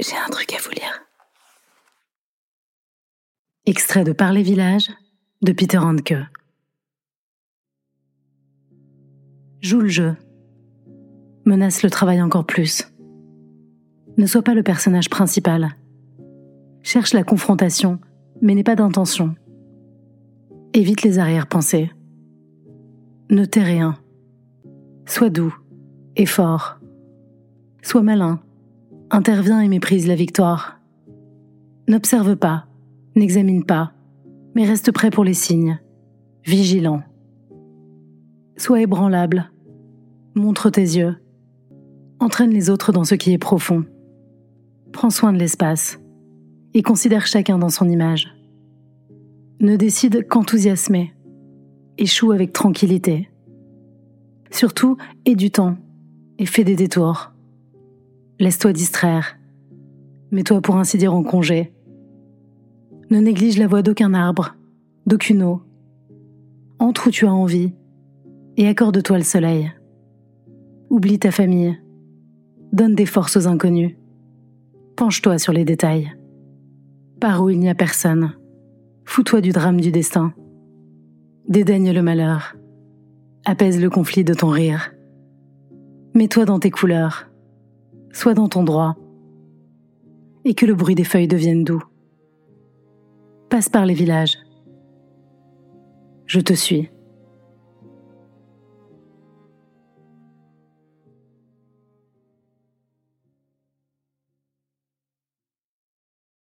J'ai un truc à vous lire. Extrait de Par les villages de Peter Handke. Joue le jeu. Menace le travail encore plus. Ne sois pas le personnage principal. Cherche la confrontation, mais n'aie pas d'intention. Évite les arrière-pensées. Ne tais rien. Sois doux et fort. Sois malin. Interviens et méprise la victoire. N'observe pas, n'examine pas, mais reste prêt pour les signes, vigilant. Sois ébranlable. Montre tes yeux. Entraîne les autres dans ce qui est profond. Prends soin de l'espace et considère chacun dans son image. Ne décide qu'enthousiasmer. Échoue avec tranquillité. Surtout, aie du temps et fais des détours. Laisse-toi distraire. Mets-toi pour ainsi dire en congé. Ne néglige la voix d'aucun arbre, d'aucune eau. Entre où tu as envie et accorde-toi le soleil. Oublie ta famille. Donne des forces aux inconnus. Penche-toi sur les détails. Par où il n'y a personne. Fous-toi du drame du destin. Dédaigne le malheur. Apaise le conflit de ton rire. Mets-toi dans tes couleurs. Sois dans ton droit. Et que le bruit des feuilles devienne doux. Passe par les villages. Je te suis.